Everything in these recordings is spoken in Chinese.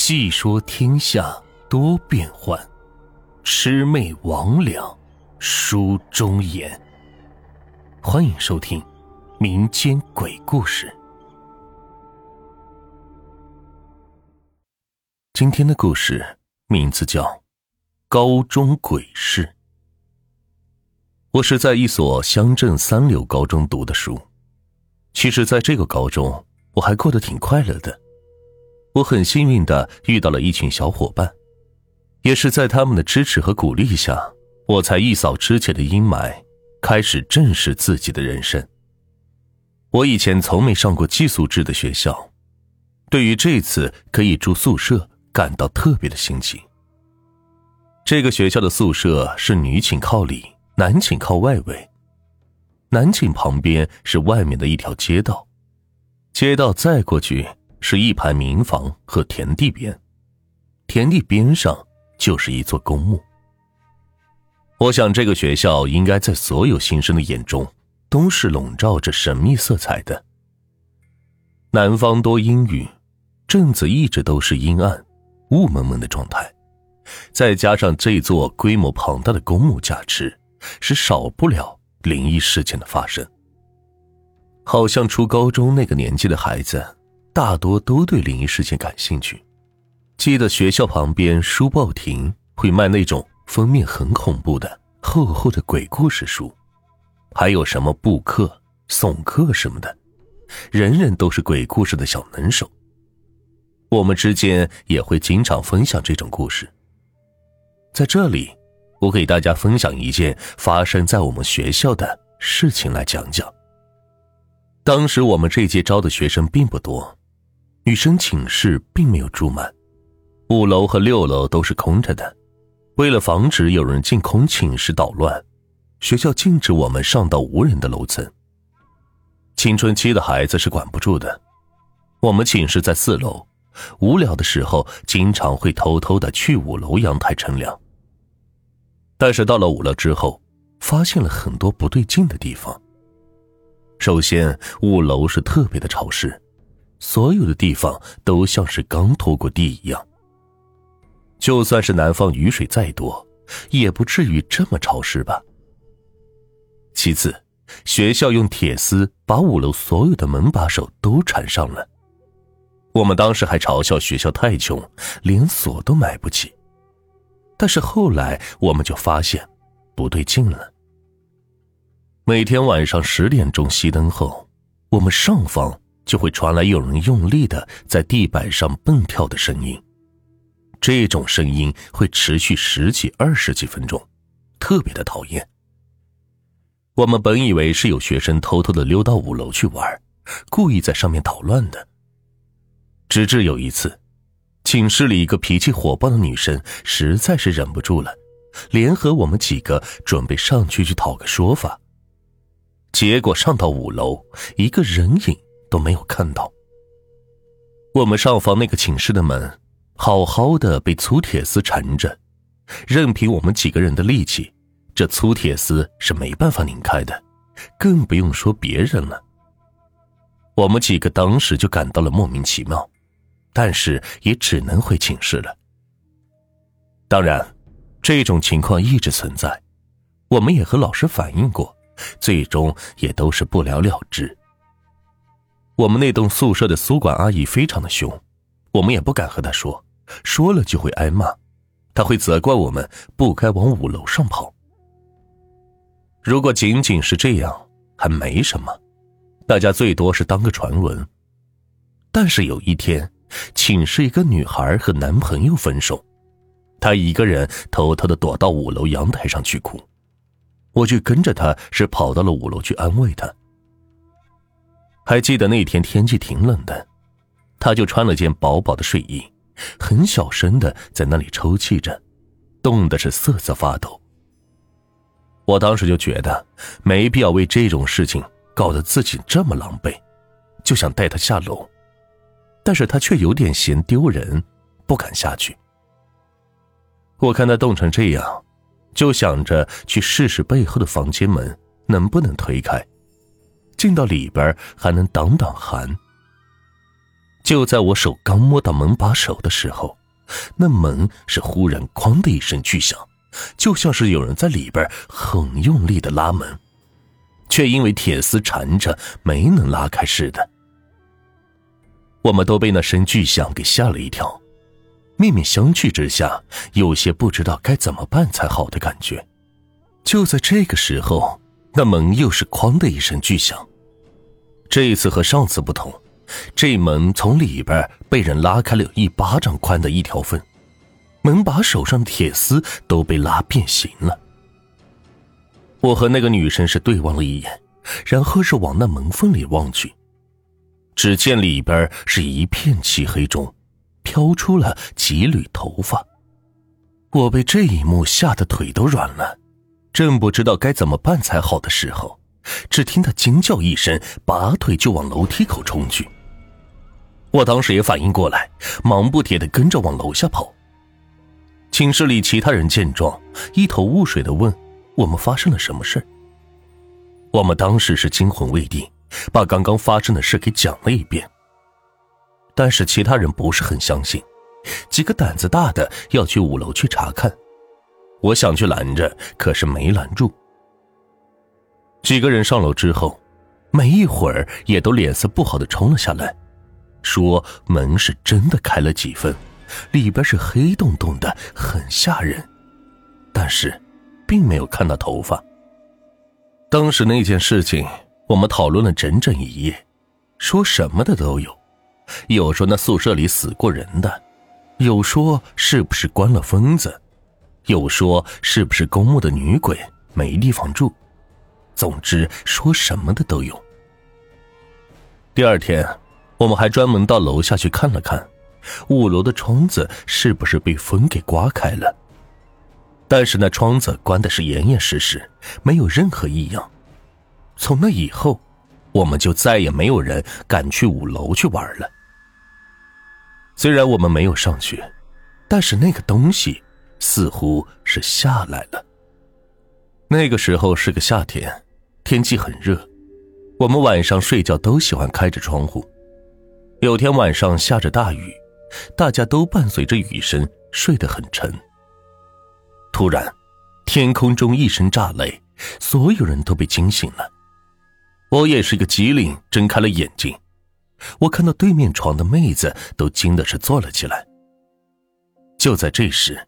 细说天下多变幻，魑魅魍魉书中言。欢迎收听民间鬼故事。今天的故事名字叫《高中鬼事》。我是在一所乡镇三流高中读的书。其实，在这个高中，我还过得挺快乐的。我很幸运的遇到了一群小伙伴，也是在他们的支持和鼓励下，我才一扫之前的阴霾，开始正视自己的人生。我以前从没上过寄宿制的学校，对于这次可以住宿舍感到特别的新奇。这个学校的宿舍是女寝靠里，男寝靠外围，男寝旁边是外面的一条街道，街道再过去。是一排民房和田地边，田地边上就是一座公墓。我想，这个学校应该在所有新生的眼中都是笼罩着神秘色彩的。南方多阴雨，镇子一直都是阴暗、雾蒙蒙的状态，再加上这座规模庞大的公墓加持，是少不了灵异事件的发生。好像初高中那个年纪的孩子。大多都对灵异事件感兴趣。记得学校旁边书报亭会卖那种封面很恐怖的厚厚的鬼故事书，还有什么布客、送客什么的，人人都是鬼故事的小能手。我们之间也会经常分享这种故事。在这里，我给大家分享一件发生在我们学校的事情来讲讲。当时我们这届招的学生并不多。女生寝室并没有住满，五楼和六楼都是空着的。为了防止有人进空寝室捣乱，学校禁止我们上到无人的楼层。青春期的孩子是管不住的。我们寝室在四楼，无聊的时候经常会偷偷的去五楼阳台乘凉。但是到了五楼之后，发现了很多不对劲的地方。首先，五楼是特别的潮湿。所有的地方都像是刚拖过地一样。就算是南方雨水再多，也不至于这么潮湿吧。其次，学校用铁丝把五楼所有的门把手都缠上了。我们当时还嘲笑学校太穷，连锁都买不起。但是后来我们就发现不对劲了。每天晚上十点钟熄灯后，我们上方。就会传来有人用力的在地板上蹦跳的声音，这种声音会持续十几、二十几分钟，特别的讨厌。我们本以为是有学生偷偷的溜到五楼去玩，故意在上面捣乱的。直至有一次，寝室里一个脾气火爆的女生实在是忍不住了，联合我们几个准备上去去讨个说法。结果上到五楼，一个人影。都没有看到。我们上房那个寝室的门，好好的被粗铁丝缠着，任凭我们几个人的力气，这粗铁丝是没办法拧开的，更不用说别人了。我们几个当时就感到了莫名其妙，但是也只能回寝室了。当然，这种情况一直存在，我们也和老师反映过，最终也都是不了了之。我们那栋宿舍的宿管阿姨非常的凶，我们也不敢和她说，说了就会挨骂，她会责怪我们不该往五楼上跑。如果仅仅是这样，还没什么，大家最多是当个传闻。但是有一天，寝室一个女孩和男朋友分手，她一个人偷偷的躲到五楼阳台上去哭，我就跟着她，是跑到了五楼去安慰她。还记得那天天气挺冷的，他就穿了件薄薄的睡衣，很小声的在那里抽泣着，冻得是瑟瑟发抖。我当时就觉得没必要为这种事情搞得自己这么狼狈，就想带他下楼，但是他却有点嫌丢人，不敢下去。我看他冻成这样，就想着去试试背后的房间门能不能推开。进到里边还能挡挡寒。就在我手刚摸到门把手的时候，那门是忽然“哐”的一声巨响，就像是有人在里边很用力的拉门，却因为铁丝缠着没能拉开似的。我们都被那声巨响给吓了一跳，面面相觑之下，有些不知道该怎么办才好的感觉。就在这个时候，那门又是“哐”的一声巨响，这一次和上次不同。这门从里边被人拉开了有一巴掌宽的一条缝，门把手上的铁丝都被拉变形了。我和那个女生是对望了一眼，然后是往那门缝里望去，只见里边是一片漆黑中，飘出了几缕头发。我被这一幕吓得腿都软了，正不知道该怎么办才好的时候，只听他惊叫一声，拔腿就往楼梯口冲去。我当时也反应过来，忙不迭的跟着往楼下跑。寝室里其他人见状，一头雾水的问：“我们发生了什么事？”我们当时是惊魂未定，把刚刚发生的事给讲了一遍。但是其他人不是很相信，几个胆子大的要去五楼去查看。我想去拦着，可是没拦住。几个人上楼之后，没一会儿也都脸色不好的冲了下来。说门是真的开了几分，里边是黑洞洞的，很吓人，但是，并没有看到头发。当时那件事情，我们讨论了整整一夜，说什么的都有，有说那宿舍里死过人的，有说是不是关了疯子，有说是不是公墓的女鬼没地方住，总之说什么的都有。第二天。我们还专门到楼下去看了看，五楼的窗子是不是被风给刮开了？但是那窗子关的是严严实实，没有任何异样。从那以后，我们就再也没有人敢去五楼去玩了。虽然我们没有上去，但是那个东西似乎是下来了。那个时候是个夏天，天气很热，我们晚上睡觉都喜欢开着窗户。有天晚上下着大雨，大家都伴随着雨声睡得很沉。突然，天空中一声炸雷，所有人都被惊醒了。我也是个机灵，睁开了眼睛。我看到对面床的妹子都惊的是坐了起来。就在这时，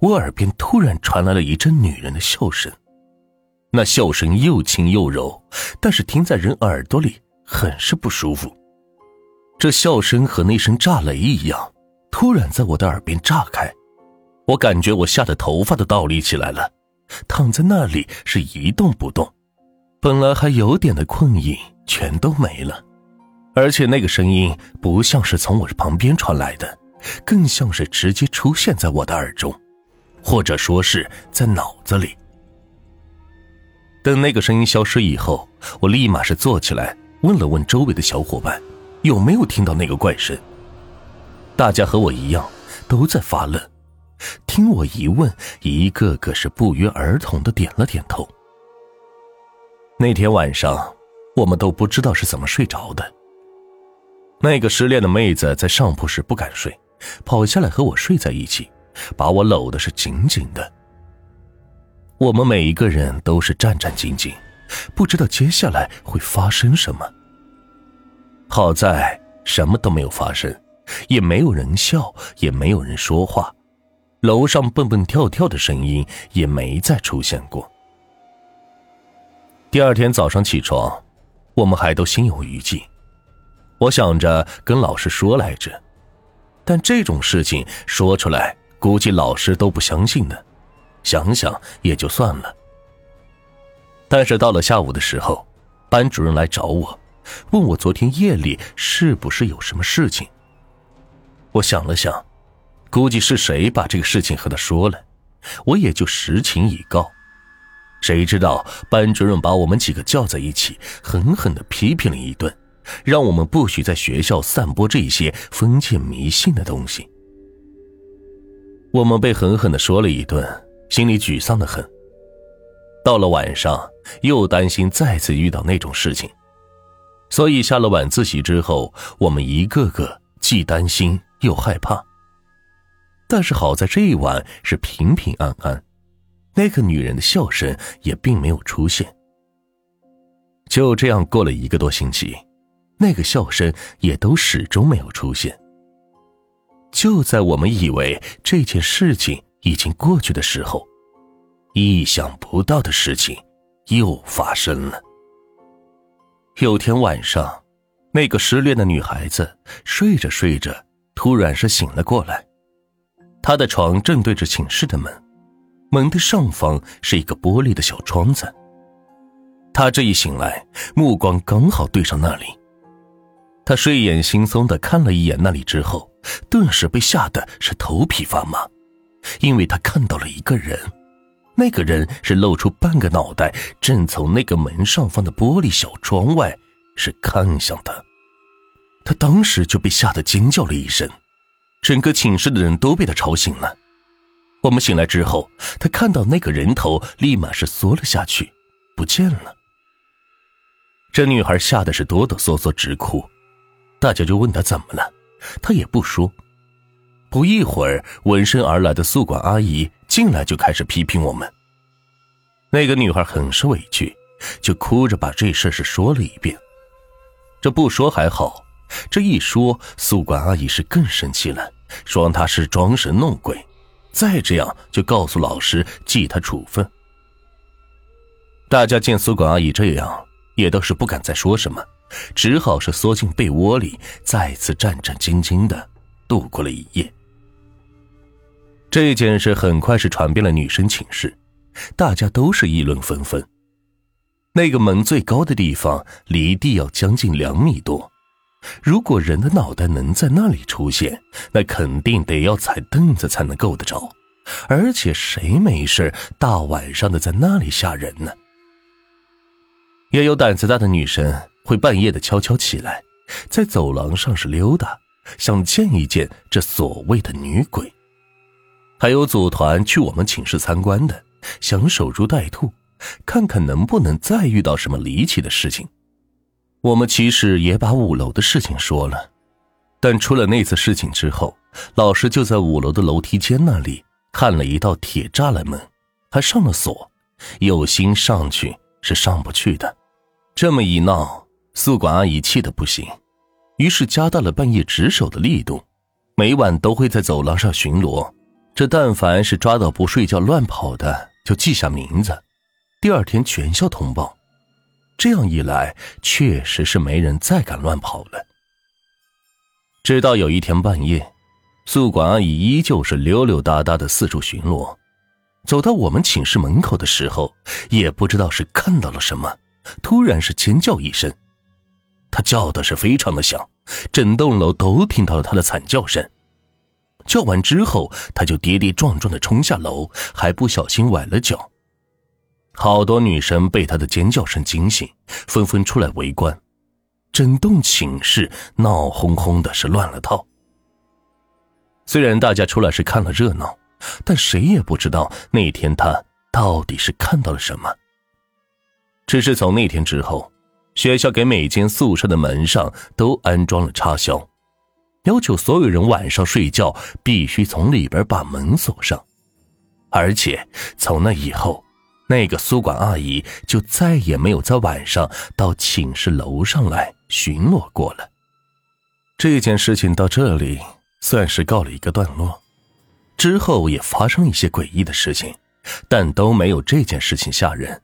我耳边突然传来了一阵女人的笑声，那笑声又轻又柔，但是听在人耳朵里很是不舒服。这笑声和那声炸雷一样，突然在我的耳边炸开，我感觉我吓得头发都倒立起来了，躺在那里是一动不动，本来还有点的困意全都没了，而且那个声音不像是从我旁边传来的，更像是直接出现在我的耳中，或者说是在脑子里。等那个声音消失以后，我立马是坐起来问了问周围的小伙伴。有没有听到那个怪声？大家和我一样都在发愣，听我一问，一个个是不约而同的点了点头。那天晚上，我们都不知道是怎么睡着的。那个失恋的妹子在上铺时不敢睡，跑下来和我睡在一起，把我搂的是紧紧的。我们每一个人都是战战兢兢，不知道接下来会发生什么。好在什么都没有发生，也没有人笑，也没有人说话，楼上蹦蹦跳跳的声音也没再出现过。第二天早上起床，我们还都心有余悸。我想着跟老师说来着，但这种事情说出来，估计老师都不相信的。想想也就算了。但是到了下午的时候，班主任来找我。问我昨天夜里是不是有什么事情？我想了想，估计是谁把这个事情和他说了，我也就实情以告。谁知道班主任把我们几个叫在一起，狠狠的批评了一顿，让我们不许在学校散播这些封建迷信的东西。我们被狠狠的说了一顿，心里沮丧的很。到了晚上，又担心再次遇到那种事情。所以下了晚自习之后，我们一个个既担心又害怕。但是好在这一晚是平平安安，那个女人的笑声也并没有出现。就这样过了一个多星期，那个笑声也都始终没有出现。就在我们以为这件事情已经过去的时候，意想不到的事情又发生了。有天晚上。那个失恋的女孩子睡着睡着，突然是醒了过来。她的床正对着寝室的门，门的上方是一个玻璃的小窗子。她这一醒来，目光刚好对上那里。她睡眼惺忪的看了一眼那里之后，顿时被吓得是头皮发麻，因为他看到了一个人，那个人是露出半个脑袋，正从那个门上方的玻璃小窗外。是看向他，他当时就被吓得尖叫了一声，整个寝室的人都被他吵醒了。我们醒来之后，他看到那个人头立马是缩了下去，不见了。这女孩吓得是哆哆嗦嗦直哭，大家就问她怎么了，她也不说。不一会儿，闻声而来的宿管阿姨进来就开始批评我们。那个女孩很是委屈，就哭着把这事是说了一遍。这不说还好，这一说，宿管阿姨是更生气了，说她是装神弄鬼，再这样就告诉老师记她处分。大家见宿管阿姨这样，也都是不敢再说什么，只好是缩进被窝里，再次战战兢兢的度过了一夜。这件事很快是传遍了女生寝室，大家都是议论纷纷。那个门最高的地方离地要将近两米多，如果人的脑袋能在那里出现，那肯定得要踩凳子才能够得着。而且谁没事大晚上的在那里吓人呢？也有胆子大的女生会半夜的悄悄起来，在走廊上是溜达，想见一见这所谓的女鬼。还有组团去我们寝室参观的，想守株待兔。看看能不能再遇到什么离奇的事情。我们其实也把五楼的事情说了，但出了那次事情之后，老师就在五楼的楼梯间那里看了一道铁栅栏门，还上了锁，有心上去是上不去的。这么一闹，宿管阿姨气得不行，于是加大了半夜值守的力度，每晚都会在走廊上巡逻。这但凡是抓到不睡觉乱跑的，就记下名字。第二天全校通报，这样一来，确实是没人再敢乱跑了。直到有一天半夜，宿管阿姨依旧是溜溜达达的四处巡逻，走到我们寝室门口的时候，也不知道是看到了什么，突然是尖叫一声，他叫的是非常的响，整栋楼都听到了他的惨叫声。叫完之后，他就跌跌撞撞的冲下楼，还不小心崴了脚。好多女生被他的尖叫声惊醒，纷纷出来围观，整栋寝室闹哄哄的，是乱了套。虽然大家出来是看了热闹，但谁也不知道那天他到底是看到了什么。只是从那天之后，学校给每间宿舍的门上都安装了插销，要求所有人晚上睡觉必须从里边把门锁上，而且从那以后。那个宿管阿姨就再也没有在晚上到寝室楼上来巡逻过了。这件事情到这里算是告了一个段落，之后也发生一些诡异的事情，但都没有这件事情吓人。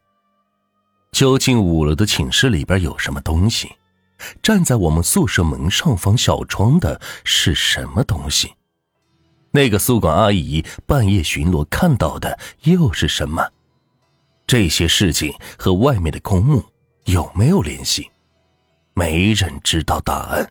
究竟五楼的寝室里边有什么东西？站在我们宿舍门上方小窗的是什么东西？那个宿管阿姨半夜巡逻看到的又是什么？这些事情和外面的公墓有没有联系？没人知道答案。